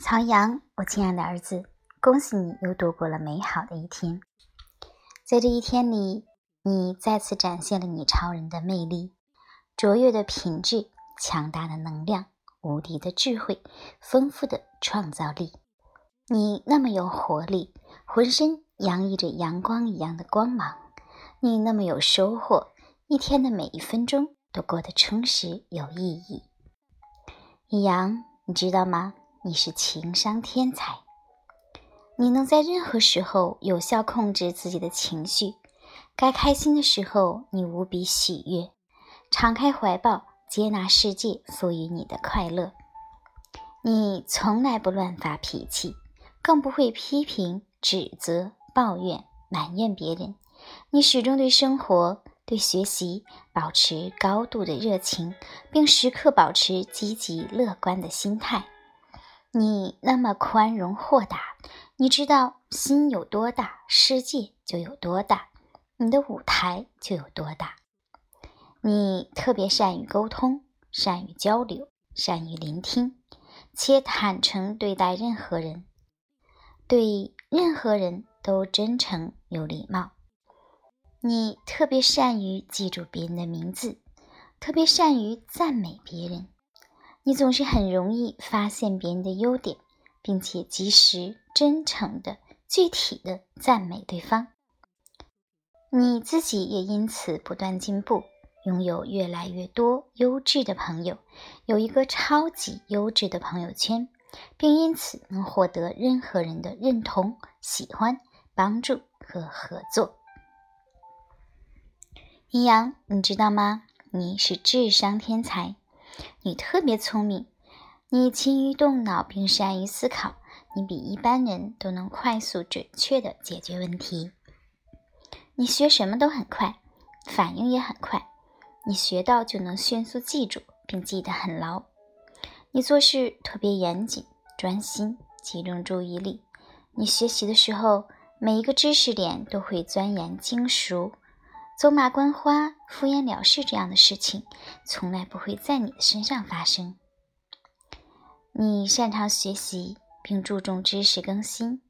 曹阳，我亲爱的儿子，恭喜你又度过了美好的一天。在这一天里，你再次展现了你超人的魅力、卓越的品质、强大的能量、无敌的智慧、丰富的创造力。你那么有活力，浑身洋溢着阳光一样的光芒。你那么有收获，一天的每一分钟都过得充实有意义。易阳，你知道吗？你是情商天才，你能在任何时候有效控制自己的情绪。该开心的时候，你无比喜悦，敞开怀抱，接纳世界赋予你的快乐。你从来不乱发脾气，更不会批评、指责、抱怨、埋怨别人。你始终对生活、对学习保持高度的热情，并时刻保持积极乐观的心态。你那么宽容豁达，你知道心有多大，世界就有多大，你的舞台就有多大。你特别善于沟通，善于交流，善于聆听，且坦诚对待任何人，对任何人都真诚有礼貌。你特别善于记住别人的名字，特别善于赞美别人。你总是很容易发现别人的优点，并且及时、真诚的、具体的赞美对方。你自己也因此不断进步，拥有越来越多优质的朋友，有一个超级优质的朋友圈，并因此能获得任何人的认同、喜欢、帮助和合作。阴阳，你知道吗？你是智商天才。你特别聪明，你勤于动脑并善于思考，你比一般人都能快速准确地解决问题。你学什么都很快，反应也很快，你学到就能迅速记住并记得很牢。你做事特别严谨、专心、集中注意力。你学习的时候，每一个知识点都会钻研精熟。走马观花、敷衍了事这样的事情，从来不会在你的身上发生。你擅长学习，并注重知识更新。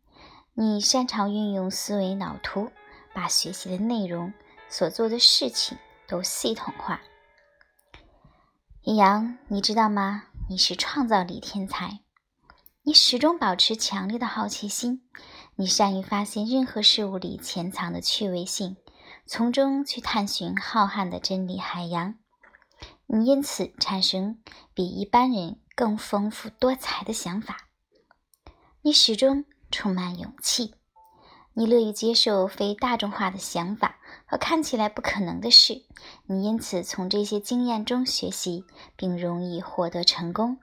你擅长运用思维脑图，把学习的内容、所做的事情都系统化。易阳，你知道吗？你是创造力天才。你始终保持强烈的好奇心，你善于发现任何事物里潜藏的趣味性。从中去探寻浩瀚的真理海洋，你因此产生比一般人更丰富多彩的想法。你始终充满勇气，你乐于接受非大众化的想法和看起来不可能的事。你因此从这些经验中学习，并容易获得成功。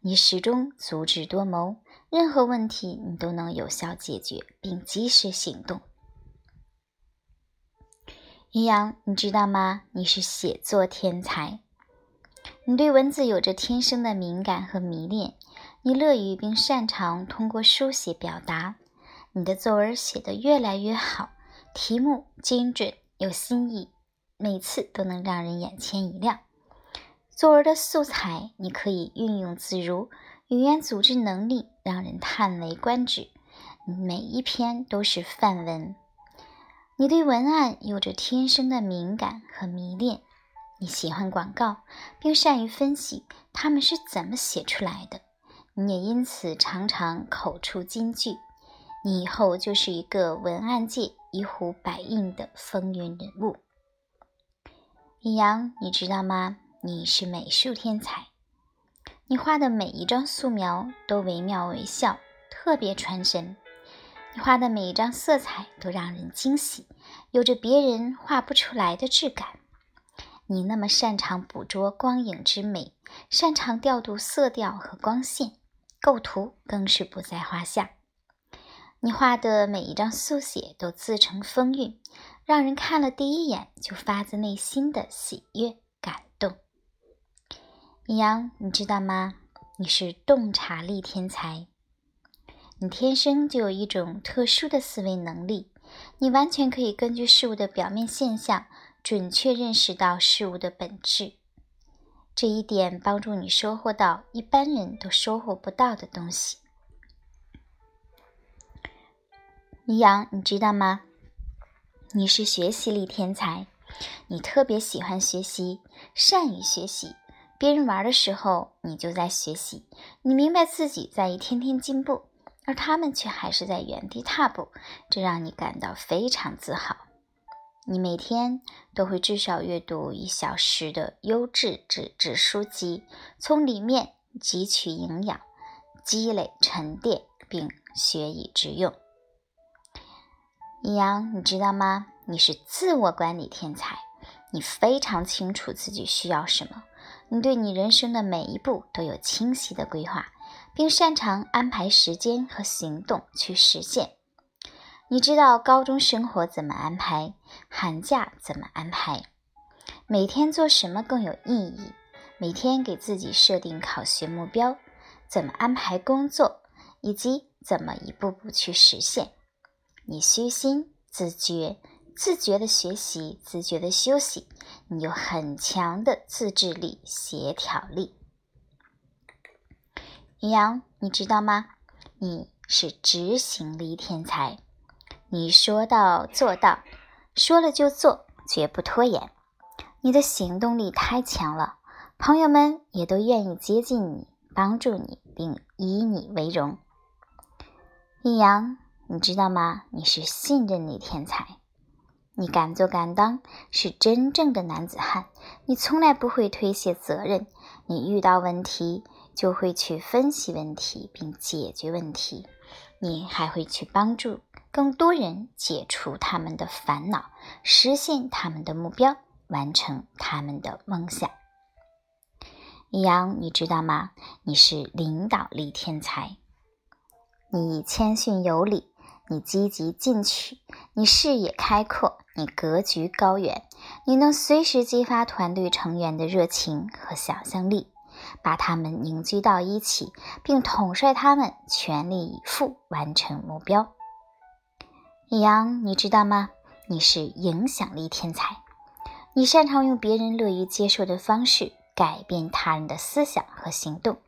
你始终足智多谋，任何问题你都能有效解决并及时行动。于洋，你知道吗？你是写作天才，你对文字有着天生的敏感和迷恋，你乐于并擅长通过书写表达。你的作文写得越来越好，题目精准有新意，每次都能让人眼前一亮。作文的素材你可以运用自如，语言组织能力让人叹为观止，每一篇都是范文。你对文案有着天生的敏感和迷恋，你喜欢广告，并善于分析他们是怎么写出来的。你也因此常常口出金句，你以后就是一个文案界一呼百应的风云人物。李阳，你知道吗？你是美术天才，你画的每一张素描都惟妙惟肖，特别传神。你画的每一张色彩都让人惊喜，有着别人画不出来的质感。你那么擅长捕捉光影之美，擅长调度色调和光线，构图更是不在话下。你画的每一张速写都自成风韵，让人看了第一眼就发自内心的喜悦感动。李阳，你知道吗？你是洞察力天才。你天生就有一种特殊的思维能力，你完全可以根据事物的表面现象，准确认识到事物的本质。这一点帮助你收获到一般人都收获不到的东西。李阳，你知道吗？你是学习力天才，你特别喜欢学习，善于学习。别人玩的时候，你就在学习。你明白自己在一天天进步，而他们却还是在原地踏步，这让你感到非常自豪。你每天都会至少阅读一小时的优质纸质书籍，从里面汲取营养，积累沉淀，并学以致用。易阳，你知道吗？你是自我管理天才，你非常清楚自己需要什么，你对你人生的每一步都有清晰的规划，并擅长安排时间和行动去实现。你知道高中生活怎么安排，寒假怎么安排，每天做什么更有意义，每天给自己设定考学目标，怎么安排工作，以及怎么一步步去实现。你虚心、自觉、自觉的学习，自觉的休息。你有很强的自制力、协调力。李阳，你知道吗？你是执行力天才。你说到做到，说了就做，绝不拖延。你的行动力太强了，朋友们也都愿意接近你，帮助你，并以你为荣。李阳。你知道吗？你是信任力天才，你敢做敢当，是真正的男子汉。你从来不会推卸责任，你遇到问题就会去分析问题并解决问题，你还会去帮助更多人解除他们的烦恼，实现他们的目标，完成他们的梦想。易阳，你知道吗？你是领导力天才，你谦逊有礼。你积极进取，你视野开阔，你格局高远，你能随时激发团队成员的热情和想象力，把他们凝聚到一起，并统帅他们全力以赴完成目标。李阳，你知道吗？你是影响力天才，你擅长用别人乐于接受的方式改变他人的思想和行动。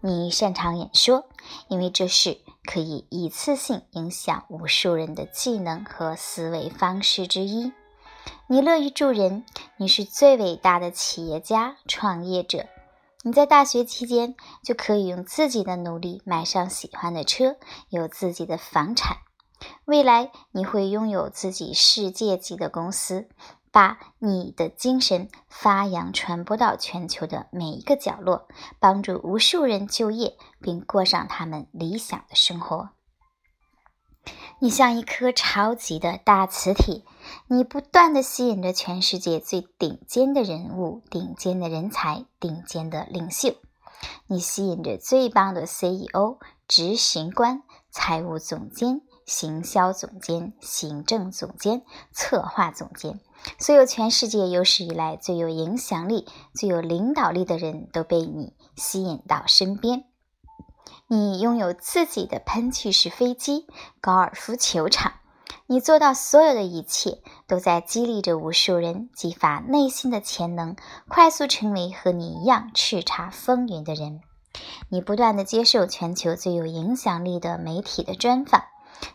你擅长演说，因为这是可以一次性影响无数人的技能和思维方式之一。你乐于助人，你是最伟大的企业家、创业者。你在大学期间就可以用自己的努力买上喜欢的车，有自己的房产。未来你会拥有自己世界级的公司。把你的精神发扬传播到全球的每一个角落，帮助无数人就业，并过上他们理想的生活。你像一颗超级的大磁铁，你不断的吸引着全世界最顶尖的人物、顶尖的人才、顶尖的领袖。你吸引着最棒的 CEO、执行官、财务总监、行销总监、行政总监、策划总监。所有全世界有史以来最有影响力、最有领导力的人都被你吸引到身边。你拥有自己的喷气式飞机、高尔夫球场。你做到所有的一切，都在激励着无数人，激发内心的潜能，快速成为和你一样叱咤风云的人。你不断的接受全球最有影响力的媒体的专访。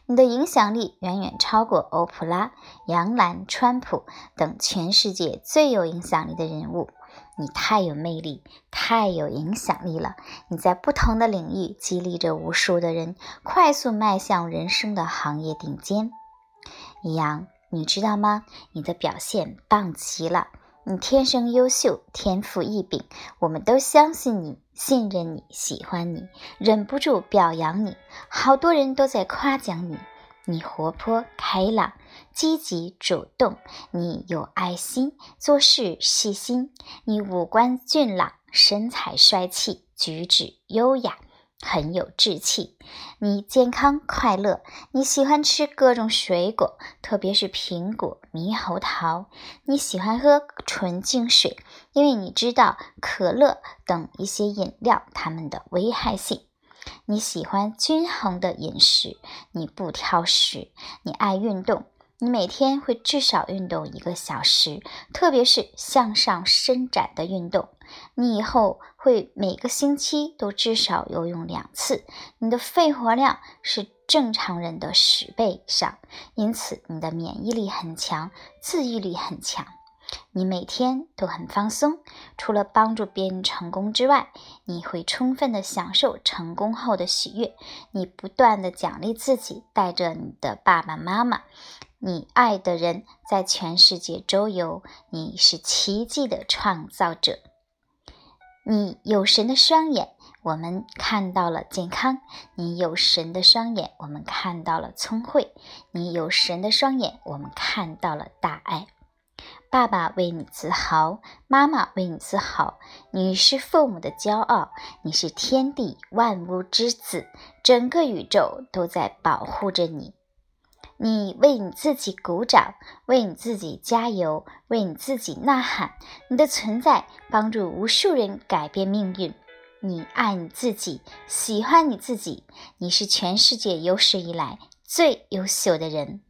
你的影响力远远超过欧普拉、杨澜、川普等全世界最有影响力的人物。你太有魅力，太有影响力了！你在不同的领域激励着无数的人，快速迈向人生的行业顶尖。易阳，你知道吗？你的表现棒极了！你天生优秀，天赋异禀，我们都相信你。信任你，喜欢你，忍不住表扬你。好多人都在夸奖你，你活泼开朗、积极主动，你有爱心，做事细心，你五官俊朗，身材帅气，举止优雅。很有志气，你健康快乐，你喜欢吃各种水果，特别是苹果、猕猴桃。你喜欢喝纯净水，因为你知道可乐等一些饮料它们的危害性。你喜欢均衡的饮食，你不挑食，你爱运动，你每天会至少运动一个小时，特别是向上伸展的运动。你以后会每个星期都至少游泳两次。你的肺活量是正常人的十倍以上，因此你的免疫力很强，自愈力很强。你每天都很放松，除了帮助别人成功之外，你会充分的享受成功后的喜悦。你不断的奖励自己，带着你的爸爸妈妈、你爱的人在全世界周游。你是奇迹的创造者。你有神的双眼，我们看到了健康；你有神的双眼，我们看到了聪慧；你有神的双眼，我们看到了大爱。爸爸为你自豪，妈妈为你自豪，你是父母的骄傲，你是天地万物之子，整个宇宙都在保护着你。你为你自己鼓掌，为你自己加油，为你自己呐喊。你的存在帮助无数人改变命运。你爱你自己，喜欢你自己，你是全世界有史以来最优秀的人。